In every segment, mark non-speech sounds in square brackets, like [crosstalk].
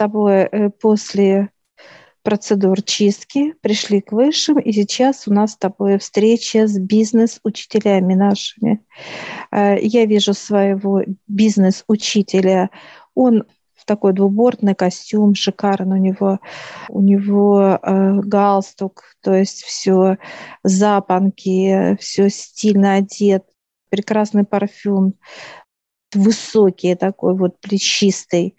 тобой э, после процедур чистки пришли к высшим, и сейчас у нас с тобой встреча с бизнес-учителями нашими. Э, я вижу своего бизнес-учителя. Он в такой двубортный костюм, шикарный у него, у него э, галстук, то есть все запонки, все стильно одет, прекрасный парфюм, высокий такой вот плечистый.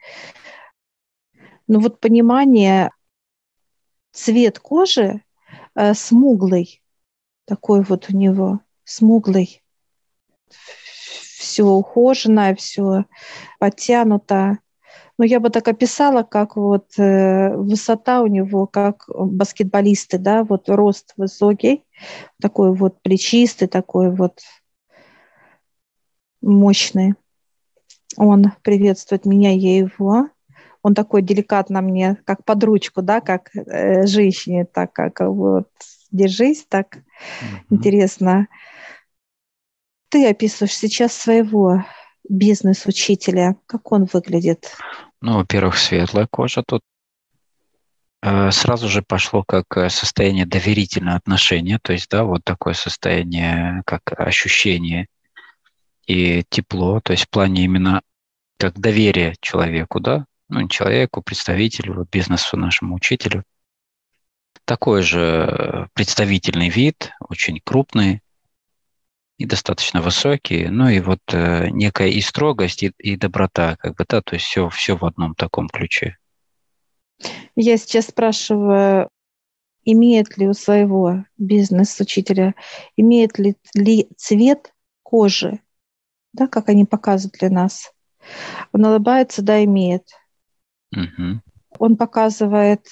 Но вот понимание, цвет кожи э, смуглый, такой вот у него, смуглый. Все ухоженное, все подтянуто. Ну, я бы так описала, как вот э, высота у него, как баскетболисты, да, вот рост высокий, такой вот плечистый, такой вот мощный. Он приветствует меня, я его. Он такой деликатно мне, как под ручку, да, как э, женщине, так как вот держись, так mm-hmm. интересно. Ты описываешь сейчас своего бизнес-учителя. Как он выглядит? Ну, во-первых, светлая кожа тут. Э, сразу же пошло как э, состояние доверительного отношения, то есть, да, вот такое состояние, как ощущение и тепло, то есть в плане именно как доверие человеку, да, ну, человеку, представителю, бизнесу, нашему учителю. Такой же представительный вид, очень крупный и достаточно высокий, ну и вот э, некая и строгость, и, и доброта, как бы, да, то есть все, все в одном таком ключе. Я сейчас спрашиваю, имеет ли у своего бизнес-учителя, имеет ли, ли цвет кожи, да, как они показывают для нас? Он улыбается, да, имеет. Угу. Он показывает...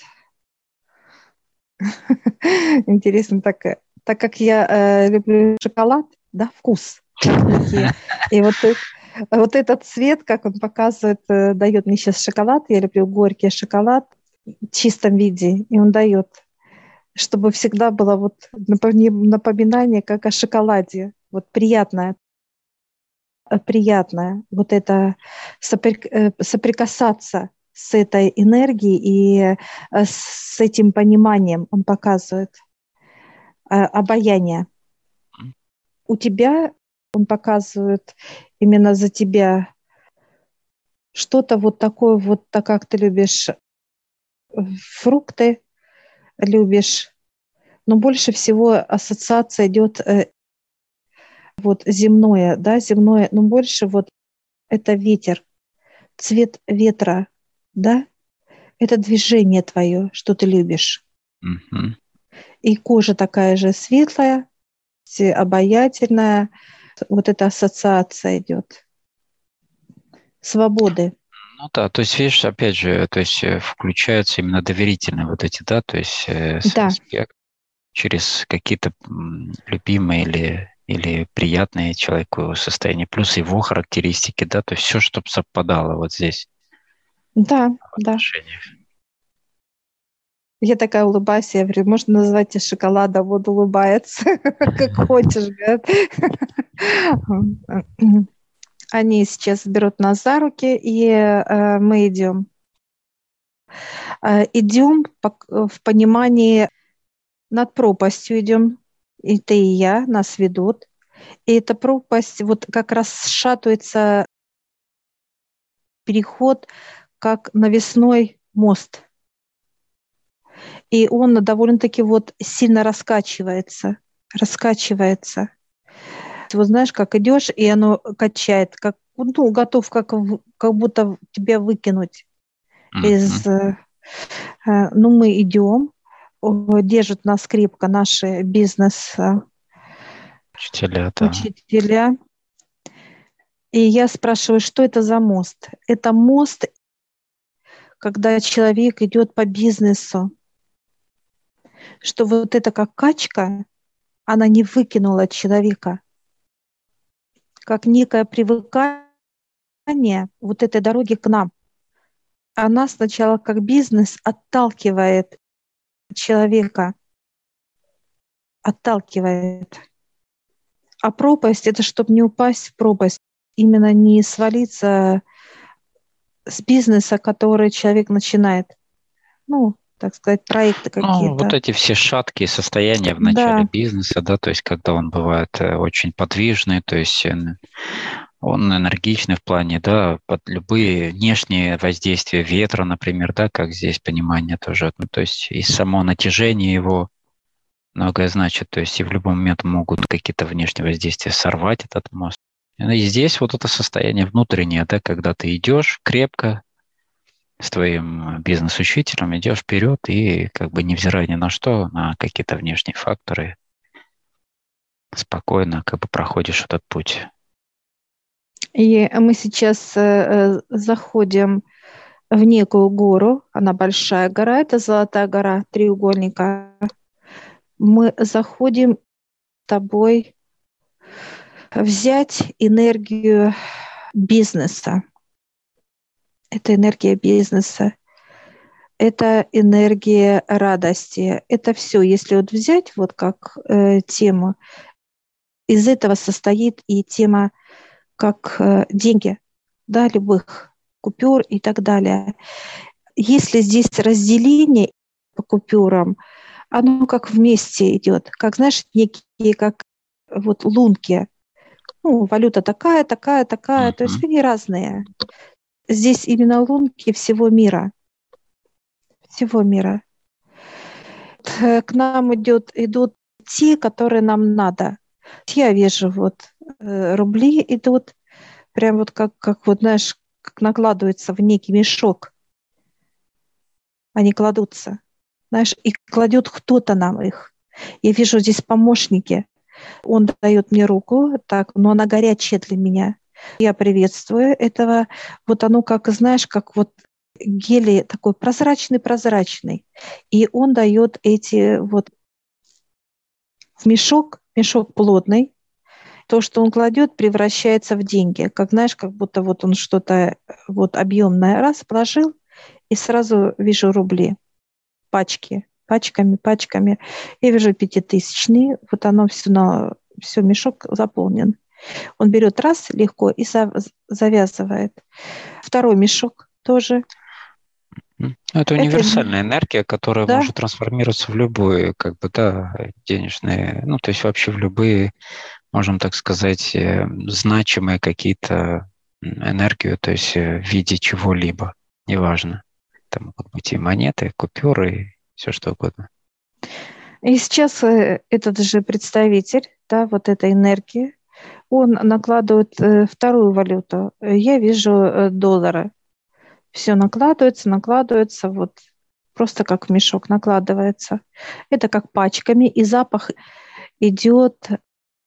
[laughs] Интересно, так, так как я э, люблю шоколад, да, вкус. И вот, вот этот цвет, как он показывает, э, дает мне сейчас шоколад. Я люблю горький шоколад в чистом виде, и он дает, чтобы всегда было вот напоминание, как о шоколаде, вот приятное приятное вот это э, соприкасаться с этой энергией и э, с этим пониманием он показывает э, обаяние. У тебя он показывает именно за тебя что-то вот такое, вот так как ты любишь фрукты, любишь, но больше всего ассоциация идет вот земное, да, земное, но больше вот это ветер, цвет ветра, да, это движение твое, что ты любишь. Mm-hmm. И кожа такая же светлая, обаятельная, вот эта ассоциация идет. Свободы. Ну да, то есть, видишь, опять же, то есть э, включаются именно доверительные вот эти, да, то есть э, да. через какие-то любимые или или приятное человеку состояние, плюс его характеристики, да, то есть все, чтобы совпадало вот здесь. Да, да. Я такая улыбаюсь, я говорю, можно назвать тебя шоколадом, вот улыбается, [laughs] как хочешь. Они сейчас берут нас за руки, и э, мы идем. Э, идем в понимании, над пропастью идем, и ты, и я, нас ведут. И эта пропасть вот как раз сшатывается переход как навесной мост. И он довольно-таки вот сильно раскачивается, раскачивается. Вот знаешь, как идешь, и оно качает, как ну, готов как, как будто тебя выкинуть mm-hmm. из... Э, э, ну, мы идем, держат нас крепко наши бизнес учителя, да. учителя. И я спрашиваю, что это за мост? Это мост, когда человек идет по бизнесу, что вот это как качка, она не выкинула человека, как некое привыкание вот этой дороги к нам. Она сначала как бизнес отталкивает человека отталкивает. А пропасть – это чтобы не упасть в пропасть, именно не свалиться с бизнеса, который человек начинает. Ну, так сказать, проекты какие-то. Ну, вот эти все шаткие состояния в начале да. бизнеса, да, то есть когда он бывает э, очень подвижный, то есть э, он энергичный в плане, да, под любые внешние воздействия ветра, например, да, как здесь понимание тоже, ну, то есть и само натяжение его многое значит, то есть и в любой момент могут какие-то внешние воздействия сорвать этот мост. И здесь вот это состояние внутреннее, да, когда ты идешь крепко, с твоим бизнес-учителем, идешь вперед и как бы невзирая ни на что, на какие-то внешние факторы, спокойно как бы проходишь этот путь. И мы сейчас э, э, заходим в некую гору, она большая гора, это Золотая гора треугольника. Мы заходим с тобой взять энергию бизнеса, это энергия бизнеса, это энергия радости, это все. Если вот взять вот как э, тему, из этого состоит и тема как э, деньги, да, любых купюр и так далее. Если здесь разделение по купюрам, оно как вместе идет, как, знаешь, некие, как вот лунки. Ну, валюта такая, такая, такая, uh-huh. то есть они разные здесь именно лунки всего мира. Всего мира. К нам идет, идут те, которые нам надо. Я вижу, вот э, рубли идут, прям вот как, как вот, знаешь, как накладываются в некий мешок. Они кладутся, знаешь, и кладет кто-то нам их. Я вижу здесь помощники. Он дает мне руку, так, но она горячая для меня. Я приветствую этого. Вот оно, как знаешь, как вот гелий такой прозрачный-прозрачный. И он дает эти вот в мешок, мешок плотный, то, что он кладет, превращается в деньги. Как знаешь, как будто вот он что-то вот объемное раз положил, и сразу вижу рубли, пачки, пачками, пачками. Я вижу пятитысячные, вот оно все, на, все мешок заполнен. Он берет раз легко и завязывает. Второй мешок тоже. Это универсальная Это... энергия, которая да? может трансформироваться в любые, как бы, да, денежные, ну, то есть вообще в любые, можем так сказать, э, значимые какие-то энергию, то есть э, в виде чего-либо, неважно. Это могут быть и монеты, и купюры, все что угодно. И сейчас э, этот же представитель, да, вот этой энергии, он накладывает э, вторую валюту. Я вижу э, доллары. Все накладывается, накладывается, вот просто как мешок накладывается. Это как пачками, и запах идет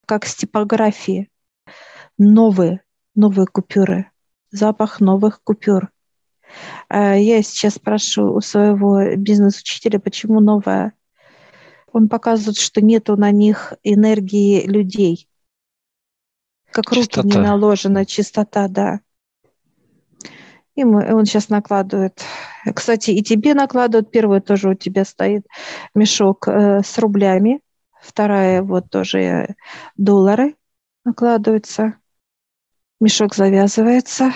как с типографии. Новые, новые купюры. Запах новых купюр. А я сейчас спрашиваю у своего бизнес-учителя, почему новая. Он показывает, что нету на них энергии людей – как руки не наложена, чистота, да. И мы, он сейчас накладывает. Кстати, и тебе накладывают. Первый тоже у тебя стоит мешок э, с рублями. Вторая вот тоже э, доллары накладываются. Мешок завязывается.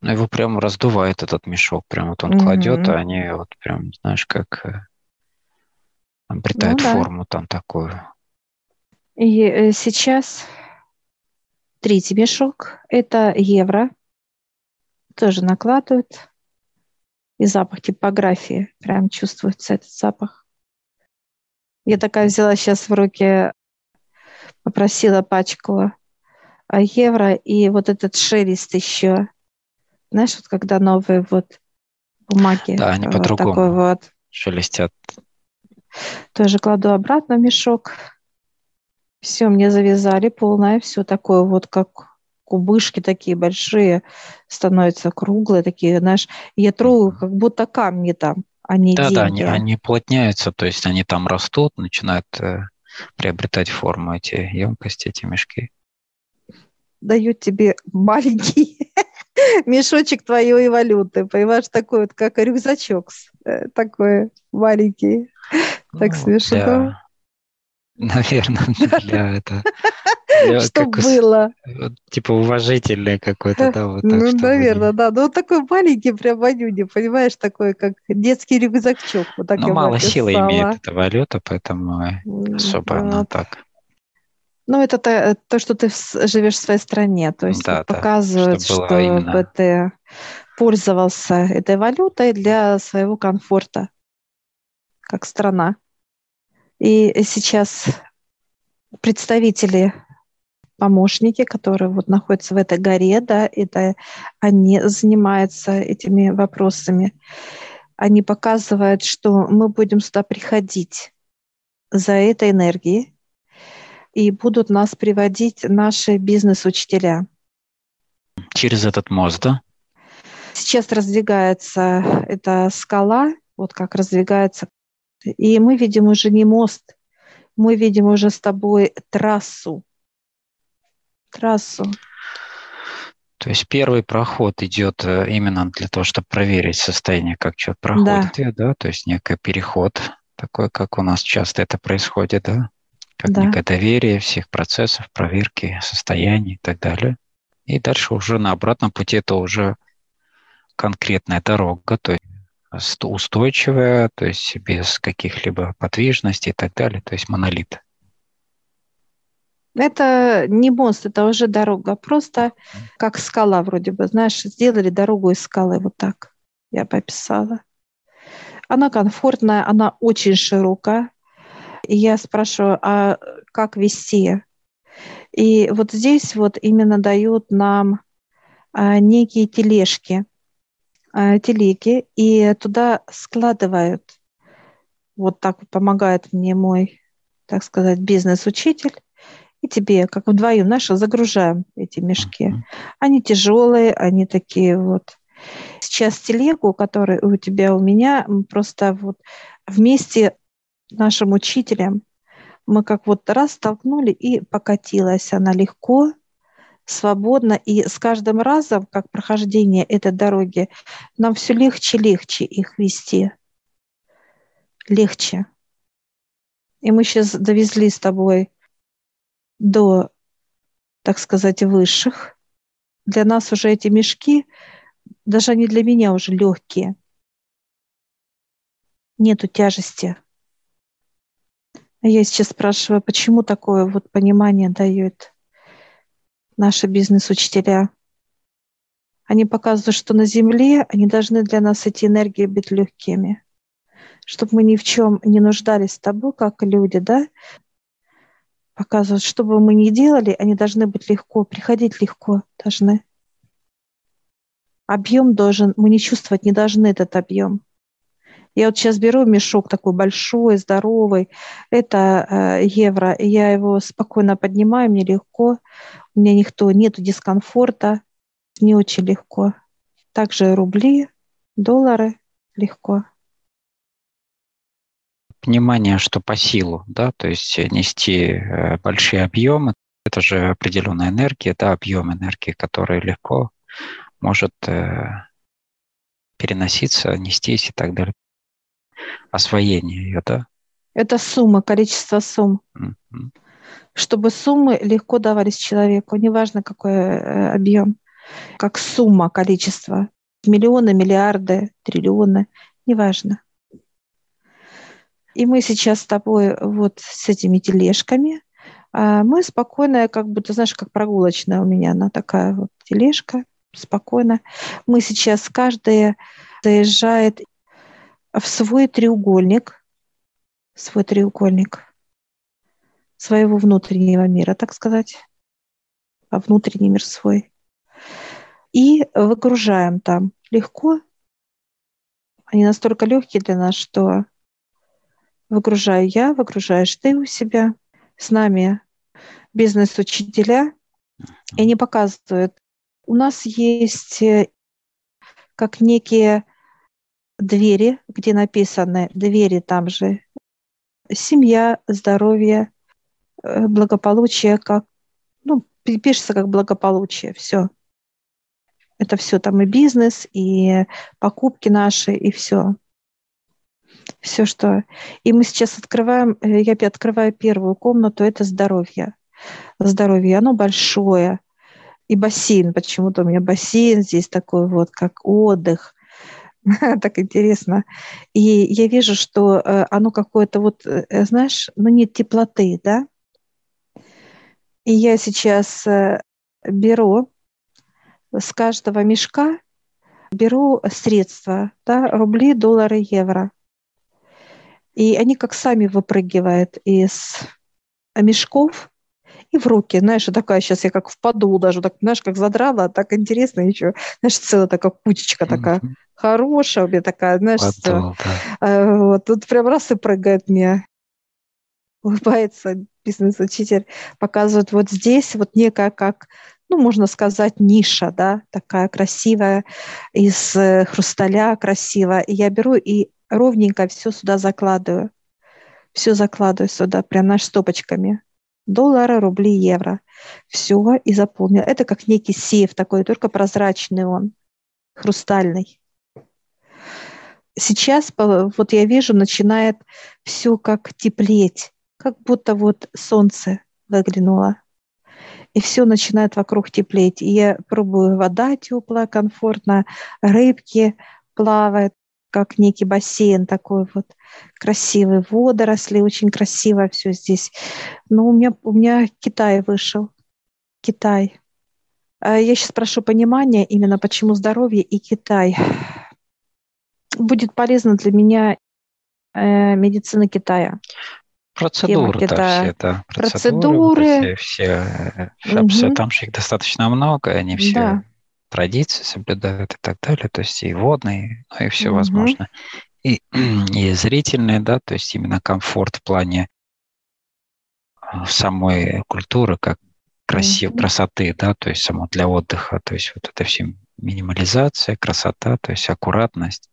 Ну, его прям раздувает этот мешок. Прям вот он mm-hmm. кладет, а они вот прям, знаешь, как э, обретают ну, форму да. там такую. И э, сейчас третий мешок – это евро. Тоже накладывают. И запах типографии. Прям чувствуется этот запах. Я такая взяла сейчас в руки, попросила пачку а, евро и вот этот шелест еще. Знаешь, вот когда новые вот бумаги. Да, они вот по-другому такой вот. шелестят. Тоже кладу обратно в мешок. Все, мне завязали полное, все такое вот как кубышки такие большие, становятся круглые такие, знаешь, я трогаю, как будто камни там, а не да, деньги. Да, они, они плотняются, то есть они там растут, начинают э, приобретать форму эти емкости, эти мешки. Дают тебе маленький [laughs] мешочек твоей валюты, понимаешь, такой вот, как рюкзачок э, такой маленький. Так ну, смешно. Наверное, [laughs] для, это, что было. Типа уважительное какое-то, да? Вот ну, наверное, да. Ну, такой маленький прям Ванюни, понимаешь, такой, как детский рюкзачок. Вот так ну, мало силы имеет эта валюта, поэтому особо она так. Ну, это то, то, что ты живешь в своей стране, то есть да, показывает, да, что, что именно... ты пользовался этой валютой для своего комфорта, как страна. И сейчас представители, помощники, которые вот находятся в этой горе, да, это они занимаются этими вопросами. Они показывают, что мы будем сюда приходить за этой энергией, и будут нас приводить наши бизнес-учителя. Через этот мост, да? Сейчас раздвигается эта скала, вот как раздвигается. И мы видим уже не мост, мы видим уже с тобой трассу. Трассу. То есть первый проход идет э, именно для того, чтобы проверить состояние, как что проходит, да. да? То есть некий переход, такой, как у нас часто это происходит, да? Как да. некое доверие всех процессов, проверки состояний и так далее. И дальше уже на обратном пути это уже конкретная дорога, то есть устойчивая, то есть без каких-либо подвижностей и так далее, то есть монолит. Это не мост, это уже дорога, просто как скала вроде бы, знаешь, сделали дорогу из скалы вот так, я бы описала. Она комфортная, она очень широкая, и я спрашиваю, а как вести? И вот здесь вот именно дают нам а, некие тележки, а, телеги, и туда складывают. Вот так помогает мне мой, так сказать, бизнес-учитель. И тебе, как вдвоем, наши загружаем эти мешки. Они тяжелые, они такие вот. Сейчас телегу, которая у тебя, у меня, мы просто вот вместе нашим учителям, мы как вот раз столкнули, и покатилась она легко, свободно, и с каждым разом, как прохождение этой дороги, нам все легче легче их вести. Легче. И мы сейчас довезли с тобой до, так сказать, высших. Для нас уже эти мешки, даже они для меня уже легкие. Нету тяжести. Я сейчас спрашиваю, почему такое вот понимание дают наши бизнес-учителя? Они показывают, что на Земле они должны для нас эти энергии быть легкими, чтобы мы ни в чем не нуждались с тобой, как люди, да? Показывают, что бы мы ни делали, они должны быть легко, приходить легко должны. Объем должен, мы не чувствовать не должны этот объем. Я вот сейчас беру мешок такой большой, здоровый, это э, евро, я его спокойно поднимаю, мне легко, у меня никто, нету дискомфорта, не очень легко. Также рубли, доллары легко. Понимание, что по силу, да, то есть нести э, большие объемы, это же определенная энергия, да, объем энергии, который легко может э, переноситься, нестись и так далее освоение ее, да? Это сумма, количество сумм. Mm-hmm. Чтобы суммы легко давались человеку, неважно какой э, объем, как сумма, количество. Миллионы, миллиарды, триллионы, неважно. И мы сейчас с тобой вот с этими тележками, а мы спокойно, как бы, ты знаешь, как прогулочная у меня, она такая вот тележка, спокойно. Мы сейчас каждая заезжает в свой треугольник, свой треугольник своего внутреннего мира, так сказать, а внутренний мир свой. И выгружаем там легко. Они настолько легкие для нас, что выгружаю я, выгружаешь ты у себя. С нами бизнес-учителя, и они показывают. У нас есть э, как некие двери, где написаны двери там же, семья, здоровье, э, благополучие, как, ну, пишется как благополучие, все. Это все там и бизнес, и покупки наши, и все. Все, что... И мы сейчас открываем, э, я открываю первую комнату, это здоровье. здоровье, оно большое. И бассейн, почему-то у меня бассейн здесь такой вот, как отдых. [laughs] так интересно. И я вижу, что э, оно какое-то вот, э, знаешь, ну нет теплоты, да? И я сейчас э, беру с каждого мешка, беру средства, да, рубли, доллары, евро. И они как сами выпрыгивают из мешков в руки. Знаешь, такая сейчас я как впаду даже, так, знаешь, как задрала, так интересно еще. Знаешь, целая такая кучечка такая хорошая у меня такая, знаешь. Подол, да. Э, вот, тут прям раз и прыгает мне. Улыбается бизнес-учитель, показывает вот здесь вот некая как ну, можно сказать, ниша, да, такая красивая, из э, хрусталя красивая. И я беру и ровненько все сюда закладываю. Все закладываю сюда, прям наш стопочками. Доллары, рубли, евро. Все и заполнил. Это как некий сейф такой, только прозрачный он, хрустальный. Сейчас, вот я вижу, начинает все как теплеть, как будто вот солнце выглянуло. И все начинает вокруг теплеть. И я пробую, вода теплая, комфортно, рыбки плавают как некий бассейн такой вот красивый, водоросли, очень красиво все здесь. Но у меня, у меня Китай вышел. Китай. А я сейчас прошу понимания именно почему здоровье и Китай. Будет полезно для меня э, медицина Китая. Процедуры, да, все это. Процедуры. процедуры все, все, угу. все, там же их достаточно много, они все да традиции соблюдают и так далее, то есть и водные, ну и все угу. возможно. И, [clears throat] и зрительные, да, то есть именно комфорт в плане а, самой культуры, как красив, угу. красоты, да, то есть само для отдыха, то есть вот это все минимализация, красота, то есть аккуратность.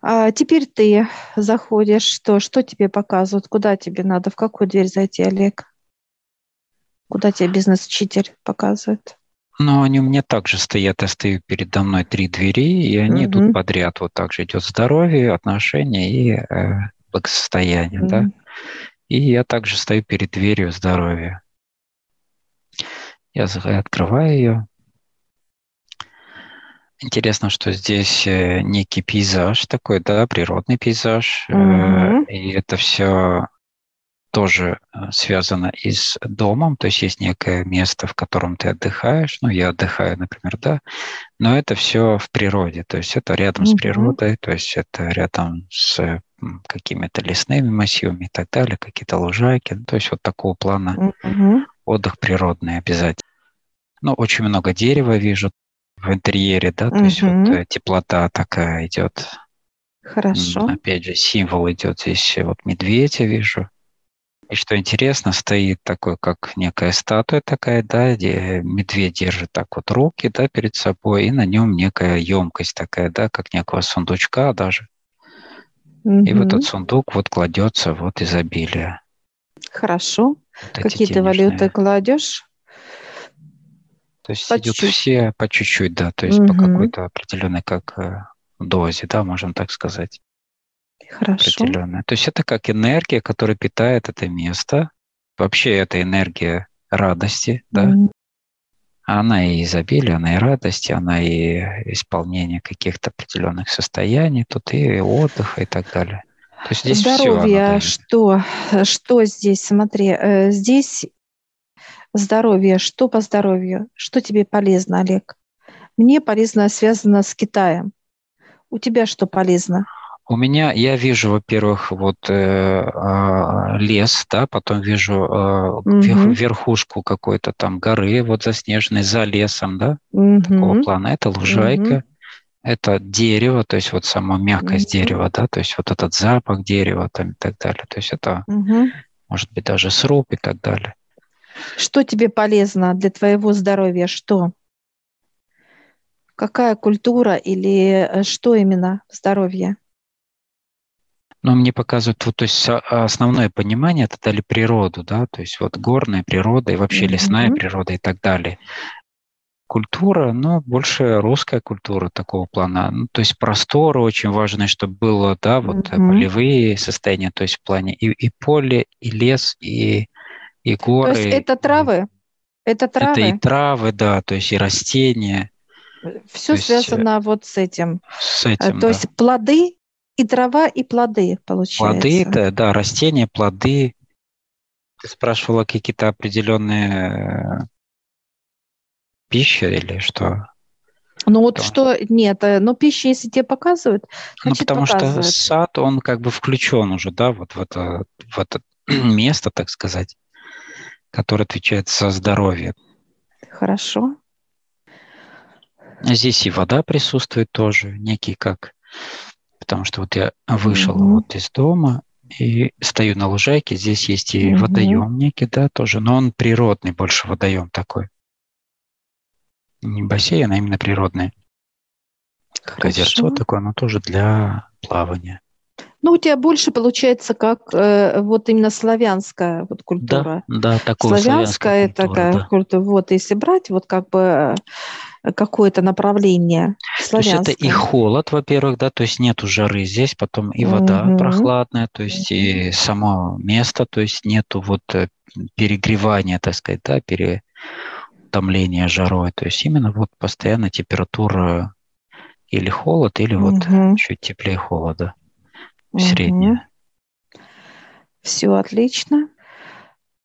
А теперь ты заходишь, что, что тебе показывают, куда тебе надо, в какую дверь зайти, Олег? Куда тебе бизнес-учитель показывает? Но они у меня также стоят, я стою передо мной три двери, и они угу. идут подряд. Вот так же идет здоровье, отношения и э, благосостояние, угу. да. И я также стою перед дверью здоровья. Я открываю ее. Интересно, что здесь э, некий пейзаж такой, да, природный пейзаж. Угу. И это все тоже э, связано и с домом, то есть есть некое место, в котором ты отдыхаешь, ну, я отдыхаю, например, да, но это все в природе, то есть это рядом mm-hmm. с природой, то есть это рядом с какими-то лесными массивами и так далее, какие-то лужайки, то есть вот такого плана mm-hmm. отдых природный обязательно. Ну, очень много дерева вижу в интерьере, да, то mm-hmm. есть вот э, теплота такая идет. Хорошо. Опять же, символ идет здесь, вот медведь я вижу, и что интересно, стоит такой, как некая статуя такая, да, где медведь держит так вот руки, да, перед собой, и на нем некая емкость такая, да, как некого сундучка даже. Mm-hmm. И в этот сундук вот кладется вот изобилие. Хорошо. Вот Какие ты валюты кладешь? То есть по идут чуть-чуть. все по чуть-чуть, да, то есть mm-hmm. по какой-то определенной как э, дозе, да, можем так сказать. Хорошо. определенная. То есть это как энергия, которая питает это место. Вообще это энергия радости, да. Mm. Она и изобилие, она и радость, она и исполнение каких-то определенных состояний, тут и отдыха и так далее. То есть здесь здоровье, что, что здесь? Смотри, э, здесь здоровье, что по здоровью, что тебе полезно, Олег? Мне полезно связано с Китаем. У тебя что полезно? У меня, я вижу, во-первых, вот э, э, лес, да, потом вижу э, угу. верхушку какой-то там горы, вот заснеженной за лесом, да, угу. такого плана. Это лужайка, угу. это дерево, то есть вот сама мягкость угу. дерева, да, то есть вот этот запах дерева там и так далее. То есть это, угу. может быть, даже сруб и так далее. Что тебе полезно для твоего здоровья? Что? Какая культура или э, что именно здоровье? Но мне показывают, вот, то есть а, основное понимание это дали природу, да, то есть вот горная природа и вообще mm-hmm. лесная природа и так далее. Культура, ну, больше русская культура такого плана. Ну, то есть просторы очень важны, чтобы было, да, вот mm-hmm. полевые состояния, то есть в плане и, и поле, и лес, и и горы. То есть это травы? Это травы? Это и травы, да, то есть и растения. Все есть, связано вот с этим. С этим, То да. есть плоды и трава, и плоды, получается. Плоды, да, да, растения, плоды. Ты спрашивала какие-то определенные пищи или что? Ну вот Да. что, нет, э, ну пища, если тебе показывают, Ну, значит потому что показывают. сад, он как бы включен уже, да, вот в это, в это [clears throat] место, так сказать, которое отвечает за здоровье. Хорошо. Здесь и вода присутствует тоже, некий как... Потому что вот я вышел Мгм. вот из дома и стою на лужайке, здесь есть и Мгм. водоем некий, да, тоже, но он природный больше водоем такой. Не бассейн, а именно природный. Как озерцо Хорошо. такое, оно тоже для плавания. Ну, у тебя больше получается как э, вот именно славянская вот культура. Да, да, такого Славянская славянская культура, такая да. культура. Вот если брать вот как бы какое-то направление То есть это и славянское. холод, во-первых, да, то есть нету жары здесь, потом и вода Мгм. прохладная, то есть и само место, то есть нету вот э, перегревания, так сказать, да, переутомления жарой, то есть именно вот постоянно температура или холод, или вот Мгм. чуть теплее холода, Мгм. средняя. Все отлично.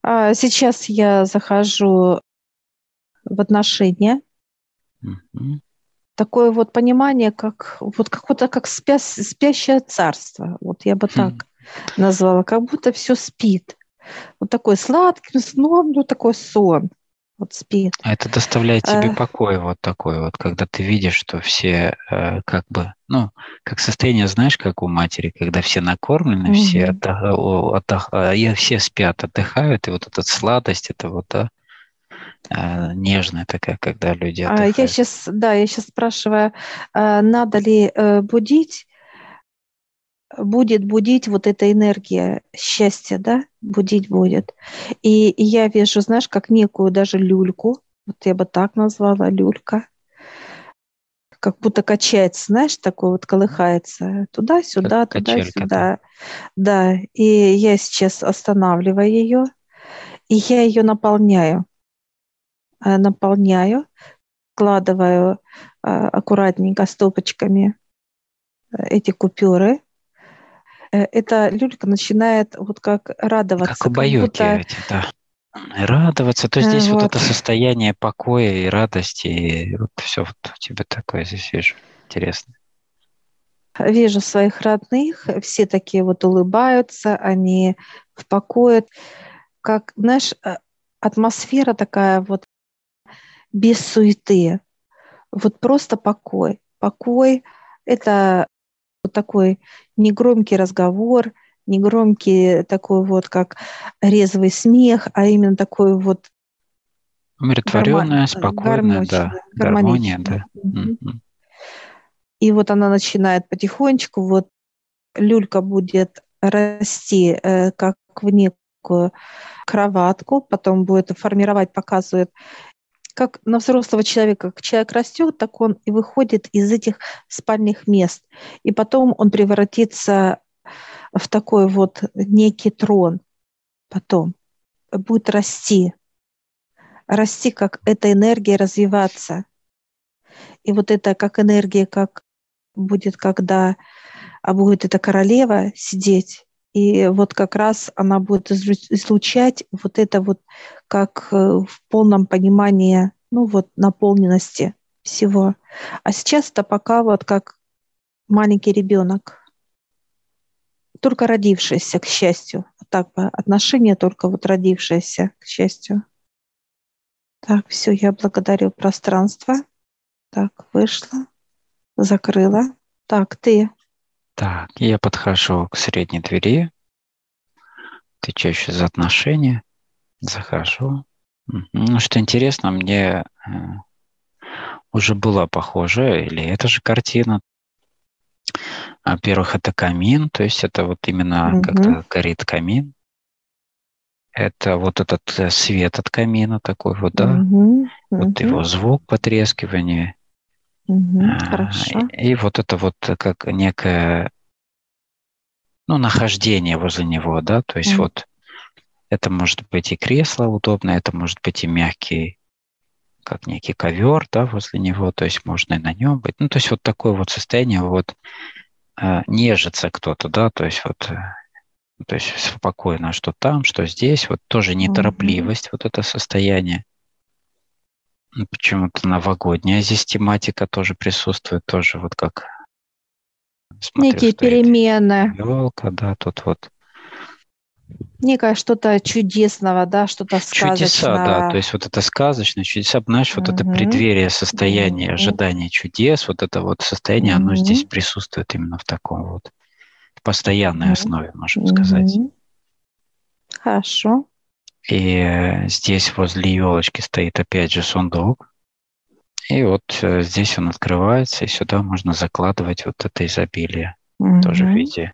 А сейчас я захожу в отношения. Такое вот понимание, как вот какое-то как спя- спящее царство. Вот я бы Хм. так назвала, как будто все спит. Вот такой сладким сном, ну такой сон. Вот спит. А это доставляет тебе Э. покой, вот такой вот, когда ты видишь, что все э, как бы, ну, как состояние, знаешь, как у матери, когда все накормлены, все, Мгм. отдых- отдых- а, и все спят, отдыхают, и вот эта сладость, это вот, да, э, нежная такая, когда люди А я отдыхают. сейчас, да, я сейчас спрашиваю, а надо ли э, будить, будет будить вот эта энергия счастья, да, будить будет. И, я вижу, знаешь, как некую даже люльку, вот я бы так назвала, люлька, как будто качается, знаешь, такой вот колыхается туда-сюда, туда-сюда. Да, и я сейчас останавливаю ее, и я ее наполняю. Э, Наполняю, складываю э, аккуратненько стопочками э, эти купюры. Эта люлька начинает вот как радоваться. Как убаюки будто- эти, да. Радоваться, то Э, здесь вот вот. это состояние покоя и радости, и вот все вот у тебя такое здесь вижу. Интересно. вижу своих родных, все такие вот улыбаются, они в покое. Как, знаешь, атмосфера такая вот без суеты. Вот просто покой. Покой – это вот такой негромкий разговор, негромкий такой вот как резвый смех, а именно такой вот Умиротворенная, гармон- спокойная, да. Гармония, да. Мгм. И вот она начинает потихонечку, вот люлька будет расти э, как в некую кроватку, потом будет формировать, показывает, как на взрослого человека, как человек растет, так он и выходит из этих спальных мест. И потом он превратится в такой вот некий трон. Потом будет расти. Расти, как эта энергия развиваться. И вот это как энергия, как будет, когда а будет эта королева сидеть, и вот как раз она будет излу- излучать вот это вот как э, в полном понимании, ну вот наполненности всего. А сейчас это пока вот как маленький ребенок, только родившийся, к счастью. Вот так бы отношение только вот родившееся, к счастью. Так, все, я благодарю пространство. Так, вышла, закрыла. Так, ты. Так, я подхожу к средней двери, отвечающей за отношения, захожу. Ну, что интересно, мне э, уже была похожая, или эта же картина. Во-первых, это камин, то есть это вот именно Мгм. как-то горит камин. Это вот этот э, свет от камина такой вот, да, Мгм, вот мгм, его звук потрескивания. А, Хорошо. И, и вот это вот э, как некое, ну, нахождение возле него, да, то есть вот Это может быть и кресло удобное, это может быть и мягкий, как некий ковер, да, возле него, то есть можно и на нем быть. Ну, то есть вот такое вот состояние, вот э, нежится кто-то, да, то есть вот э, то есть спокойно, что там, что здесь, вот тоже неторопливость, mm-hmm. вот это состояние. Ну, почему-то новогодняя здесь тематика тоже присутствует, тоже вот как смотрю, Некие перемены. Елка, да, тут вот. Некое что-то чудесного, да, что-то сказочного. Чудеса, да, то есть вот это сказочное, чудеса, знаешь, вот это преддверие, состояние, ожидание чудес, вот это вот состояние, оно здесь присутствует именно в таком вот постоянной основе, можем сказать. Хорошо. И э, здесь возле елочки стоит опять же сундук. И вот э, здесь он открывается, и сюда можно закладывать вот это изобилие. Угу. Тоже в виде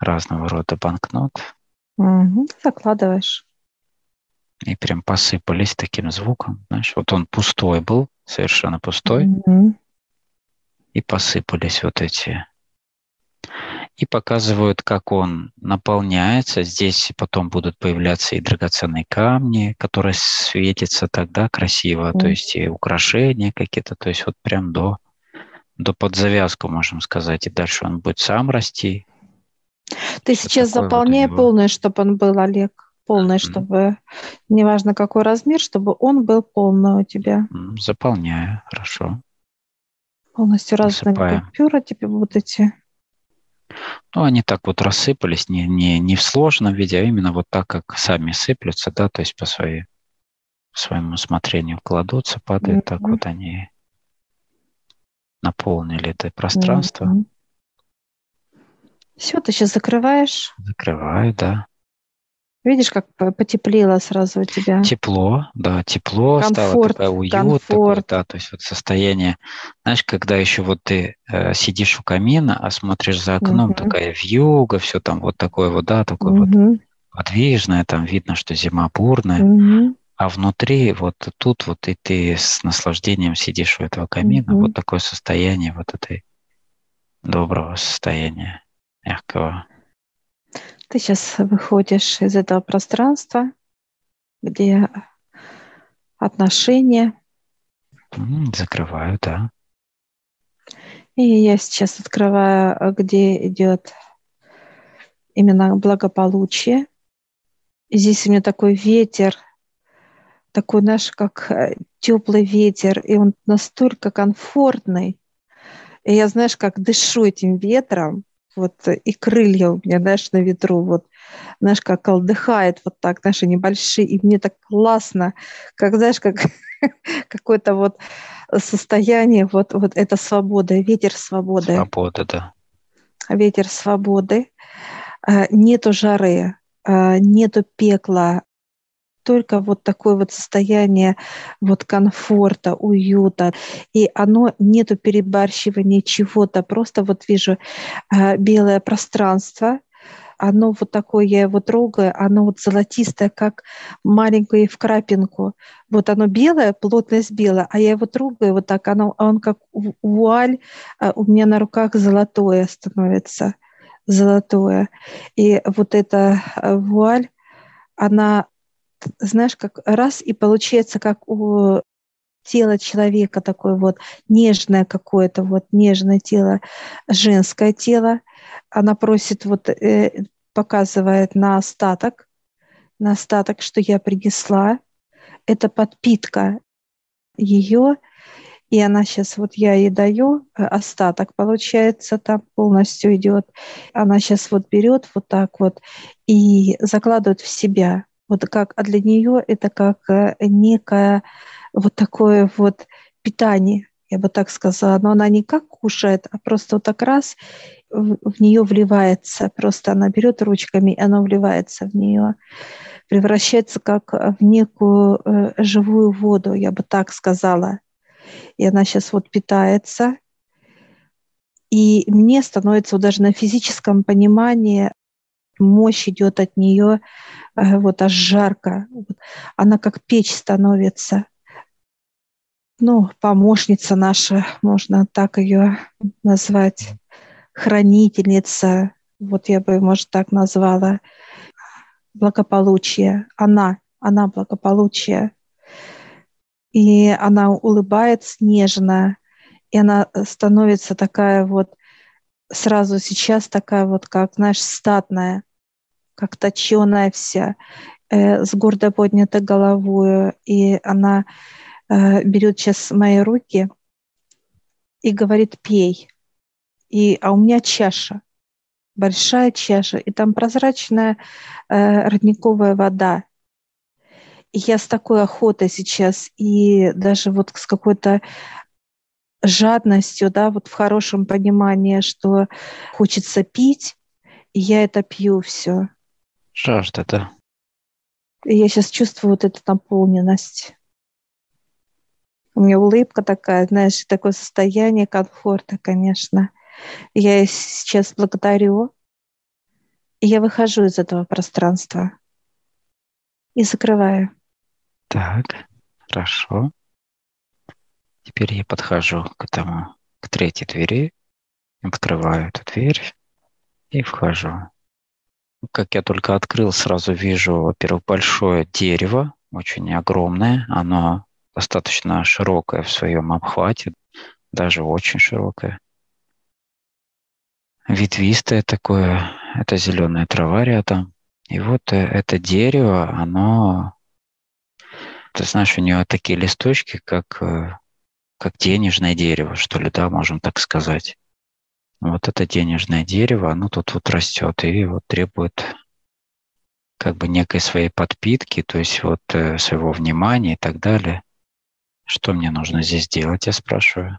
разного рода банкнот. Угу. Закладываешь. И прям посыпались таким звуком. Знаешь, вот он пустой был, совершенно пустой. Угу. И посыпались вот эти и показывают, как он наполняется. Здесь потом будут появляться и драгоценные камни, которые светятся тогда красиво, mm. то есть и украшения какие-то, то есть вот прям до, до подзавязку, можем сказать, и дальше он будет сам расти. Ты сейчас заполняй вот полное, чтобы он был, Олег, полный, чтобы, неважно какой размер, чтобы он был полный у тебя. Заполняю, хорошо. Полностью разные купюры тебе будут идти. Ну, они так вот рассыпались, не, не, не в сложном виде, а именно вот так, как сами сыплются, да, то есть по своей, своему усмотрению кладутся, падают, mm-hmm. так вот они наполнили это пространство. Mm-hmm. Все, ты сейчас закрываешь? Закрываю, да. Видишь, как потеплело сразу у тебя? Тепло, да, тепло комфорт, стало, такое уют, комфорт. Такое, да, то есть вот состояние, знаешь, когда еще вот ты э, сидишь у камина, а смотришь за окном, угу. такая вьюга, все там вот такое вот, да, такое угу. вот подвижное, там видно, что зима бурная, угу. а внутри вот тут вот и ты с наслаждением сидишь у этого камина, угу. вот такое состояние вот этой доброго состояния, мягкого. Ты сейчас выходишь из этого пространства, где отношения. Закрываю, да. И я сейчас открываю, где идет именно благополучие. И здесь у меня такой ветер, такой наш, как э, теплый ветер, и он настолько комфортный. И я, знаешь, как дышу этим ветром, вот и крылья у меня, знаешь, на ветру, вот, знаешь, как колдыхает вот так, наши небольшие, и мне так классно, как, знаешь, как [laughs] какое-то вот состояние, вот, вот это свобода, ветер свободы. Свобода, да. Ветер свободы. А, нету жары, а, нету пекла, только вот такое вот состояние вот комфорта, уюта, и оно нету перебарщивания чего-то, просто вот вижу э, белое пространство, оно вот такое, я его трогаю, оно вот золотистое, как маленькую в. Вот оно белое, плотность белая, а я его трогаю вот так, оно, он как вуаль а у меня на руках золотое становится, золотое. И вот эта э, вуаль, она знаешь, как раз и получается, как у тела человека такое вот нежное какое-то, вот нежное тело, женское тело. Она просит, вот э, показывает на остаток, на остаток, что я принесла. Это подпитка ее, и она сейчас, вот я ей даю, э, остаток получается, там полностью идет. Она сейчас вот берет вот так вот и закладывает в себя вот как, а для нее это как э, некое вот такое вот питание, я бы так сказала. Но она не как кушает, а просто вот так раз в, нее вливается. Просто она берет ручками, и она вливается в нее. Превращается как в некую э, живую воду, я бы так сказала. И она сейчас вот питается. И мне становится вот даже на физическом понимании мощь идет от нее, э, вот аж жарко. Она как печь становится. Ну, помощница наша, можно так ее назвать, хранительница, вот я бы, может, так назвала. благополучие. Она, она благополучие. И она улыбается нежно, и она становится такая вот сразу сейчас такая вот, как, знаешь, статная, как точеная вся, э, с гордо поднятой головой. И она э, берет сейчас мои руки и говорит, пей. И, а у меня чаша, большая чаша, и там прозрачная э, родниковая вода. И я с такой охотой сейчас, и даже вот с какой-то жадностью, да, вот в хорошем понимании, что хочется пить, и я это пью все. Жажда, да. Я сейчас чувствую вот эту наполненность. У меня улыбка такая, знаешь, такое состояние комфорта, конечно. Я сейчас благодарю, и я выхожу из этого пространства и закрываю. Так, хорошо. Теперь я подхожу к этому, к третьей двери, открываю эту дверь и вхожу. Как я только открыл, сразу вижу, во-первых, большое дерево, очень огромное. Оно достаточно широкое в своем обхвате, даже очень широкое. Ветвистое такое, это зеленая трава рядом. И вот э, это дерево, оно, ты знаешь, у него такие листочки, как э, как денежное дерево, что ли, да, можем так сказать. Вот это денежное дерево, оно тут вот растет и вот требует как бы некой своей подпитки, то есть вот э, своего внимания и так далее. Что мне нужно здесь делать, я спрашиваю.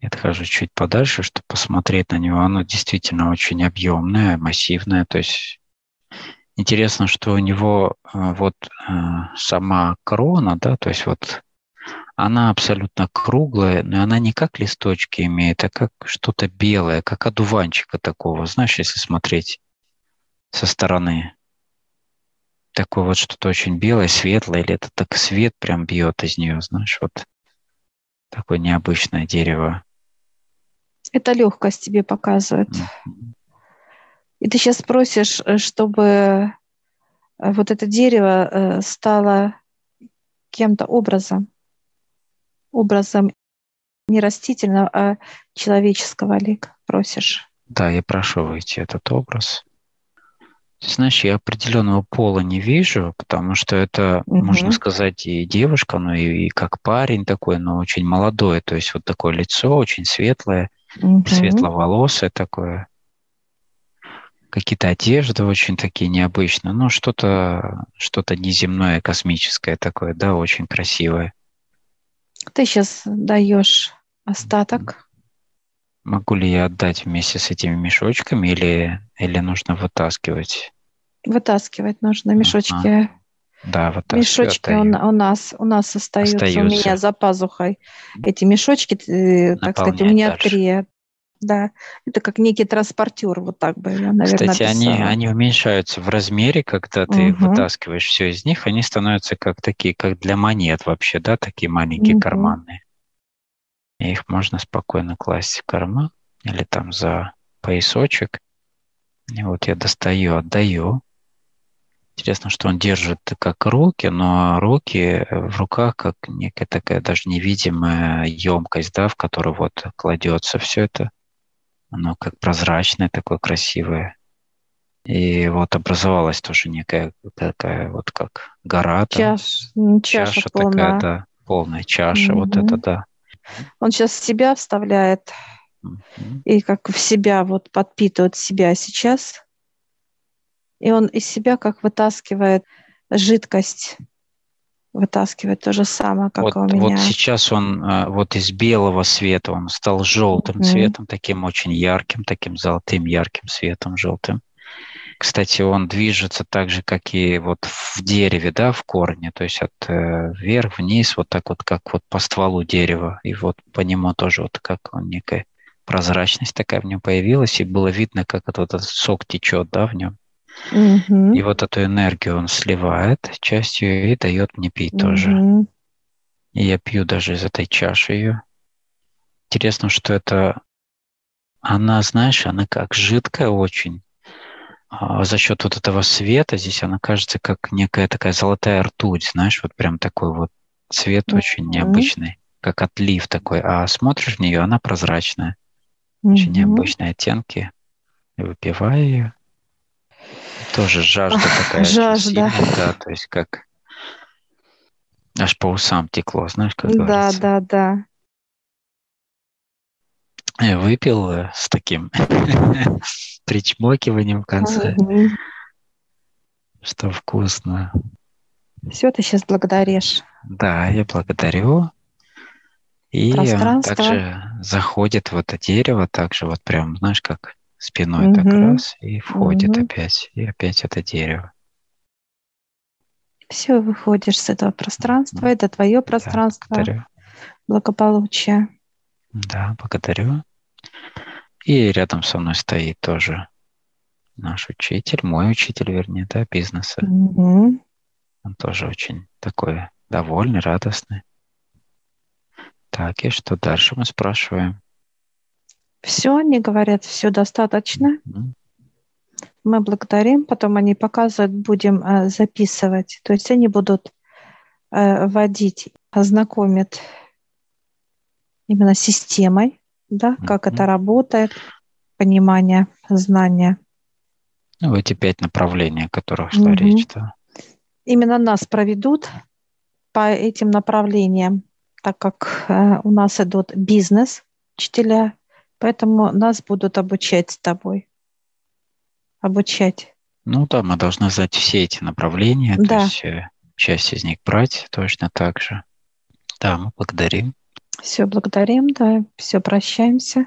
Я отхожу чуть подальше, чтобы посмотреть на него. Оно действительно очень объемное, массивное. То есть интересно, что у него э, вот э, сама крона, да, то есть вот она абсолютно круглая, но она не как листочки имеет, а как что-то белое, как одуванчика такого, знаешь, если смотреть со стороны. Такое вот что-то очень белое, светлое, или это так свет прям бьет из нее, знаешь, вот такое необычное дерево. Это легкость тебе показывает. Mm-hmm. И ты сейчас просишь, э, чтобы э, вот это дерево э, стало кем-то образом образом не растительного, а человеческого, Олег, просишь. Да, я прошу выйти этот образ. Ты знаешь, я определенного пола не вижу, потому что это, угу. можно сказать, и девушка, но и, и как парень такой, но очень молодой. То есть вот такое лицо очень светлое, угу. светловолосое такое. Какие-то одежды очень такие необычные. Ну, что-то что неземное, космическое такое, да, очень красивое. Ты сейчас даешь остаток. Могу ли я отдать вместе с этими мешочками или, или нужно вытаскивать? Вытаскивать нужно мешочки. Ага. Да, вот Мешочки у, у нас у нас остаются, остаются. у меня за пазухой. Эти мешочки, э, так сказать, у меня дальше. три. Да, это как некий транспортер, вот так бы я, наверное, Кстати, они, они уменьшаются в размере, когда ты угу. вытаскиваешь все из них, они становятся как такие, как для монет вообще, да, такие маленькие угу. карманные. И их можно спокойно класть в карман или там за поясочек. И вот я достаю, отдаю. Интересно, что он держит как руки, но руки в руках как некая такая даже невидимая емкость, да, в которую вот кладется все это. Оно как прозрачное, такое красивое. И вот образовалась тоже некая такая вот как гора. Чаш, чаша, чаша такая, да, полная чаша, угу. вот это да. Он сейчас в себя вставляет угу. и как в себя вот подпитывает себя сейчас. И он из себя как вытаскивает жидкость вытаскивать то же самое, как вот, у меня. Вот сейчас он а, вот из белого света он стал желтым mm-hmm. цветом, таким очень ярким, таким золотым ярким светом желтым. Кстати, он движется так же, как и вот в дереве, да, в корне, то есть от э, вверх, вниз, вот так вот, как вот по стволу дерева. И вот по нему тоже вот как он некая прозрачность такая в нем появилась, и было видно, как этот, этот сок течет, да, в нем. Угу. И вот эту энергию он сливает частью и дает мне пить угу. тоже. И я пью даже из этой чаши ее. Интересно, что это она, знаешь, она как жидкая очень, а, за счет вот этого света здесь она кажется как некая такая золотая ртуть, знаешь, вот прям такой вот цвет mm-hmm. очень необычный, как отлив такой. А смотришь в нее, она прозрачная, mm-hmm. очень необычные оттенки. И выпивая ее, тоже жажда такая. [laughs] Жажда. Сильная, да, то есть как аж по усам текло, знаешь, как да, говорится. Да, да, да. Выпил э, с таким [laughs] причмокиванием в конце, угу. что вкусно. Все, ты сейчас благодаришь. Да, я благодарю. И также заходит в это дерево, также вот прям, знаешь, как спиной угу. так раз, и входит угу. опять, и опять это дерево. Все, выходишь с этого пространства, это твое пространство. Да, благодарю. Благополучие. Да, благодарю. И рядом со мной стоит тоже наш учитель, мой учитель, вернее, да, бизнеса. Угу. Он тоже очень такой довольный, радостный. Так, и что дальше мы спрашиваем? Все, они говорят, все достаточно. Мы благодарим, потом они показывают, будем э, записывать. То есть они будут э, вводить, ознакомят именно системой, да, mm-hmm. как это работает, понимание, знание. Ну, эти пять направлений, о которых шла mm-hmm. речь, да. Именно нас проведут по этим направлениям, так как э, у нас идут бизнес, учителя, Поэтому нас будут обучать с тобой. Обучать. Ну да, мы должны знать все эти направления, да. то есть э, часть из них брать точно так же. Да, мы благодарим. Все, благодарим, да, все, прощаемся.